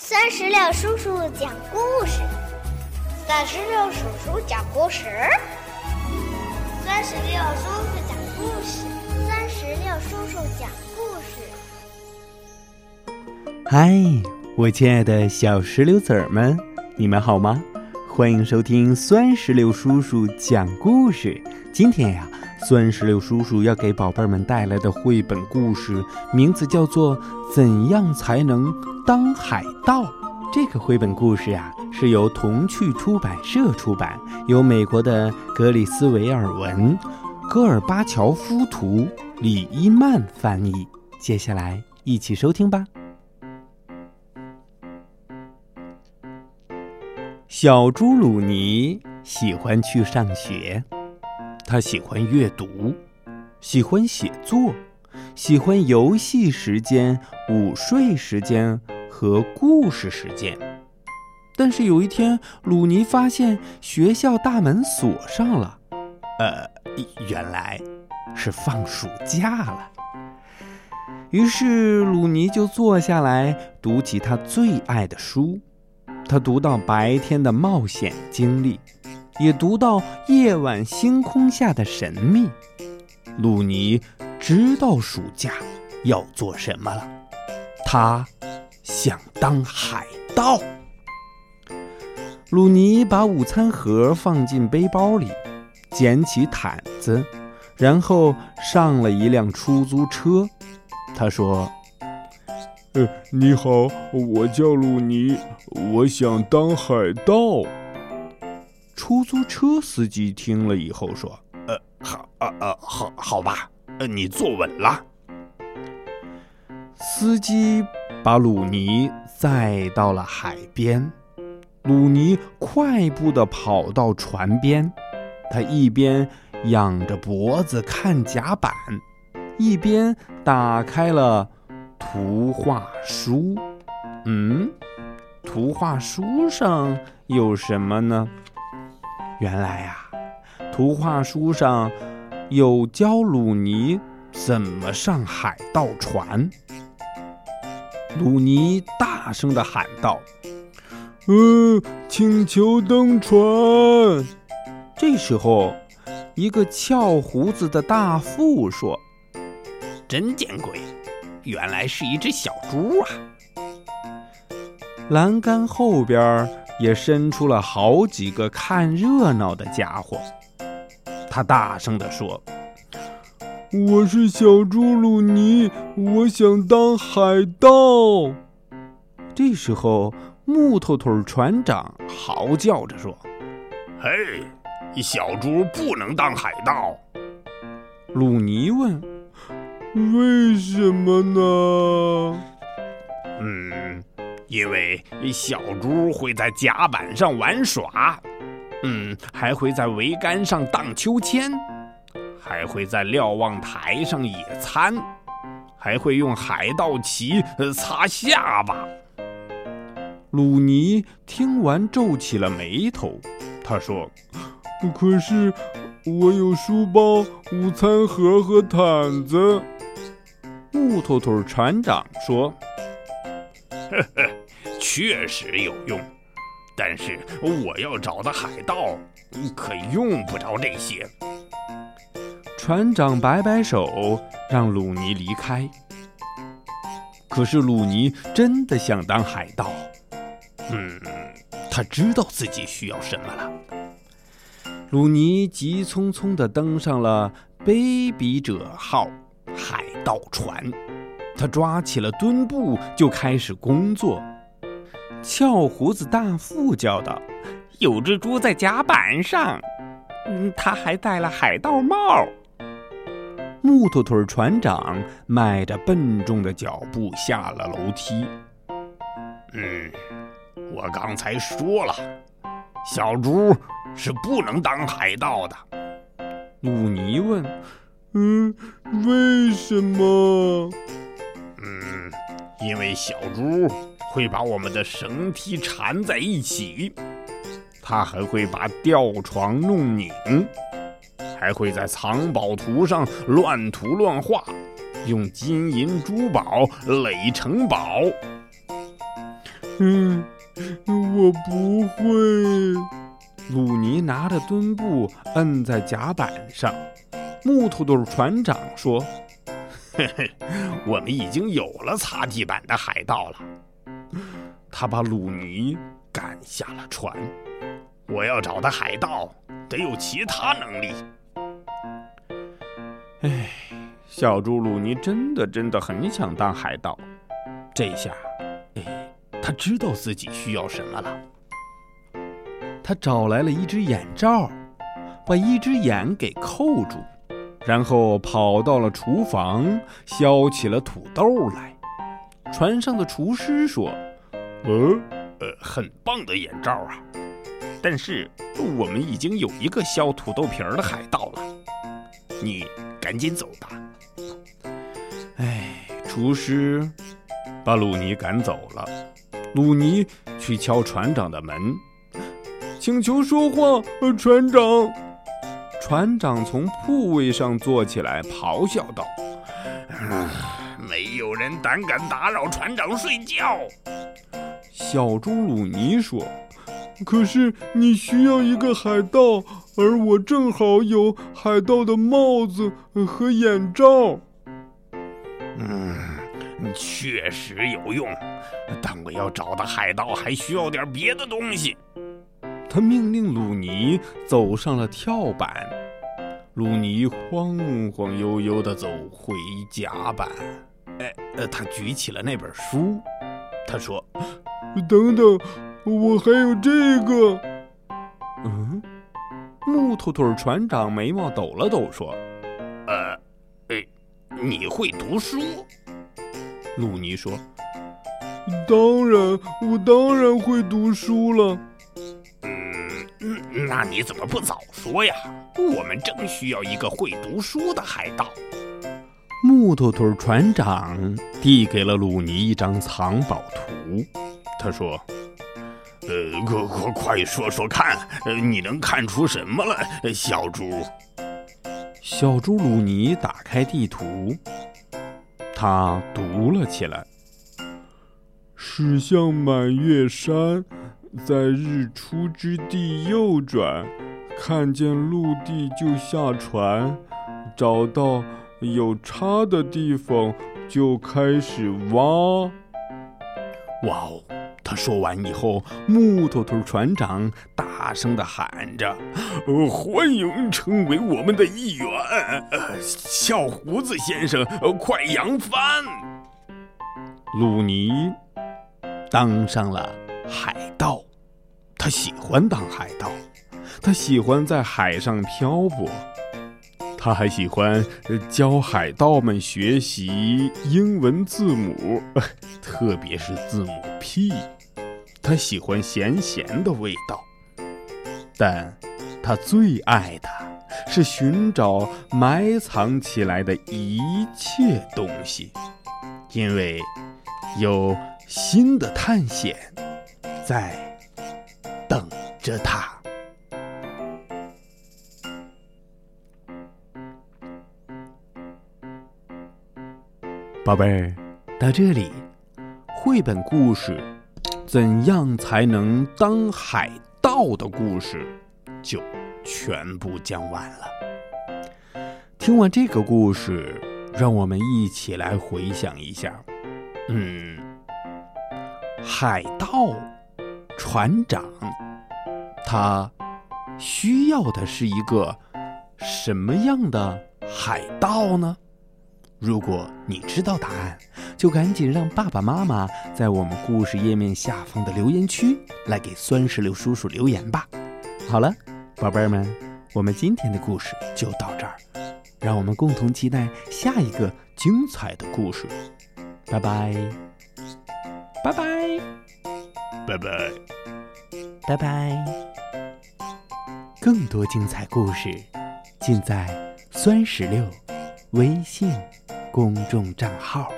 三十六叔叔讲故事，三十六叔叔讲故事，三十六叔叔讲故事，三十六叔叔讲故事。嗨，我亲爱的小石榴籽儿们，你们好吗？欢迎收听酸石榴叔叔讲故事。今天呀，酸石榴叔叔要给宝贝儿们带来的绘本故事名字叫做《怎样才能当海盗》。这个绘本故事呀，是由童趣出版社出版，由美国的格里斯维尔文、戈尔巴乔夫图、李伊曼翻译。接下来一起收听吧。小猪鲁尼喜欢去上学，他喜欢阅读，喜欢写作，喜欢游戏时间、午睡时间和故事时间。但是有一天，鲁尼发现学校大门锁上了，呃，原来是放暑假了。于是鲁尼就坐下来读起他最爱的书。他读到白天的冒险经历，也读到夜晚星空下的神秘。鲁尼知道暑假要做什么了，他想当海盗。鲁尼把午餐盒放进背包里，捡起毯子，然后上了一辆出租车。他说。你好，我叫鲁尼，我想当海盗。出租车司机听了以后说：“呃，好，呃呃，好，好吧，呃，你坐稳了。”司机把鲁尼载到了海边，鲁尼快步的跑到船边，他一边仰着脖子看甲板，一边打开了。图画书，嗯，图画书上有什么呢？原来呀，图画书上有教鲁尼怎么上海盗船。鲁尼大声的喊道：“嗯，请求登船。”这时候，一个翘胡子的大副说：“真见鬼！”原来是一只小猪啊！栏杆后边也伸出了好几个看热闹的家伙。他大声地说：“我是小猪鲁尼，我想当海盗。”这时候，木头腿船长嚎叫着说：“嘿，小猪不能当海盗。”鲁尼问。为什么呢？嗯，因为小猪会在甲板上玩耍，嗯，还会在桅杆上荡秋千，还会在瞭望台上野餐，还会用海盗旗擦下巴。鲁尼听完皱起了眉头，他说：“可是我有书包、午餐盒和毯子。”木头腿船长说：“呵呵，确实有用，但是我要找的海盗可用不着这些。”船长摆摆手，让鲁尼离开。可是鲁尼真的想当海盗，嗯，他知道自己需要什么了。鲁尼急匆匆地登上了“卑鄙者号”。倒船，他抓起了墩布就开始工作。翘胡子大副叫道：“有只猪在甲板上，嗯，他还戴了海盗帽。”木头腿船长迈着笨重的脚步下了楼梯。嗯，我刚才说了，小猪是不能当海盗的。鲁尼问。嗯，为什么？嗯，因为小猪会把我们的绳梯缠在一起，它还会把吊床弄拧，还会在藏宝图上乱涂乱画，用金银珠宝垒城堡。嗯，我不会。鲁尼拿着墩布摁在甲板上。木头头船长说：“嘿嘿，我们已经有了擦地板的海盗了。”他把鲁尼赶下了船。我要找的海盗得有其他能力。哎，小猪鲁尼真的真的很想当海盗。这下，哎，他知道自己需要什么了。他找来了一只眼罩，把一只眼给扣住，然后跑到了厨房，削起了土豆来。船上的厨师说：“呃呃，很棒的眼罩啊！但是我们已经有一个削土豆皮儿的海盗了，你赶紧走吧。”哎，厨师把鲁尼赶走了。鲁尼去敲船长的门。请求说话，船长。船长从铺位上坐起来，咆哮道：“没有人胆敢打扰船长睡觉。”小猪鲁尼说：“可是你需要一个海盗，而我正好有海盗的帽子和眼罩。”嗯，确实有用，但我要找的海盗还需要点别的东西。他命令鲁尼走上了跳板，鲁尼晃晃悠悠地走回甲板。哎，呃，他举起了那本书。他说：“等等，我还有这个。”嗯，木头腿船长眉毛抖了抖，说：“呃，哎，你会读书？”鲁尼说：“当然，我当然会读书了。”那你怎么不早说呀？我们正需要一个会读书的海盗。木头腿船长递给了鲁尼一张藏宝图，他说：“呃，快快快说说看，你能看出什么了，小猪？”小猪鲁尼打开地图，他读了起来：“驶向满月山。”在日出之地右转，看见陆地就下船，找到有叉的地方就开始挖。哇哦！他说完以后，木头头船长大声地喊着：“欢迎成为我们的一员，小胡子先生，快扬帆！”鲁尼当上了。海盗，他喜欢当海盗，他喜欢在海上漂泊，他还喜欢教海盗们学习英文字母，特别是字母 P。他喜欢咸咸的味道，但他最爱的是寻找埋藏起来的一切东西，因为有新的探险。在等着他，宝贝儿。到这里，绘本故事《怎样才能当海盗》的故事就全部讲完了。听完这个故事，让我们一起来回想一下。嗯，海盗。船长，他需要的是一个什么样的海盗呢？如果你知道答案，就赶紧让爸爸妈妈在我们故事页面下方的留言区来给酸石榴叔叔留言吧。好了，宝贝儿们，我们今天的故事就到这儿，让我们共同期待下一个精彩的故事。拜拜，拜拜。拜拜，拜拜。更多精彩故事尽在酸石榴微信公众账号。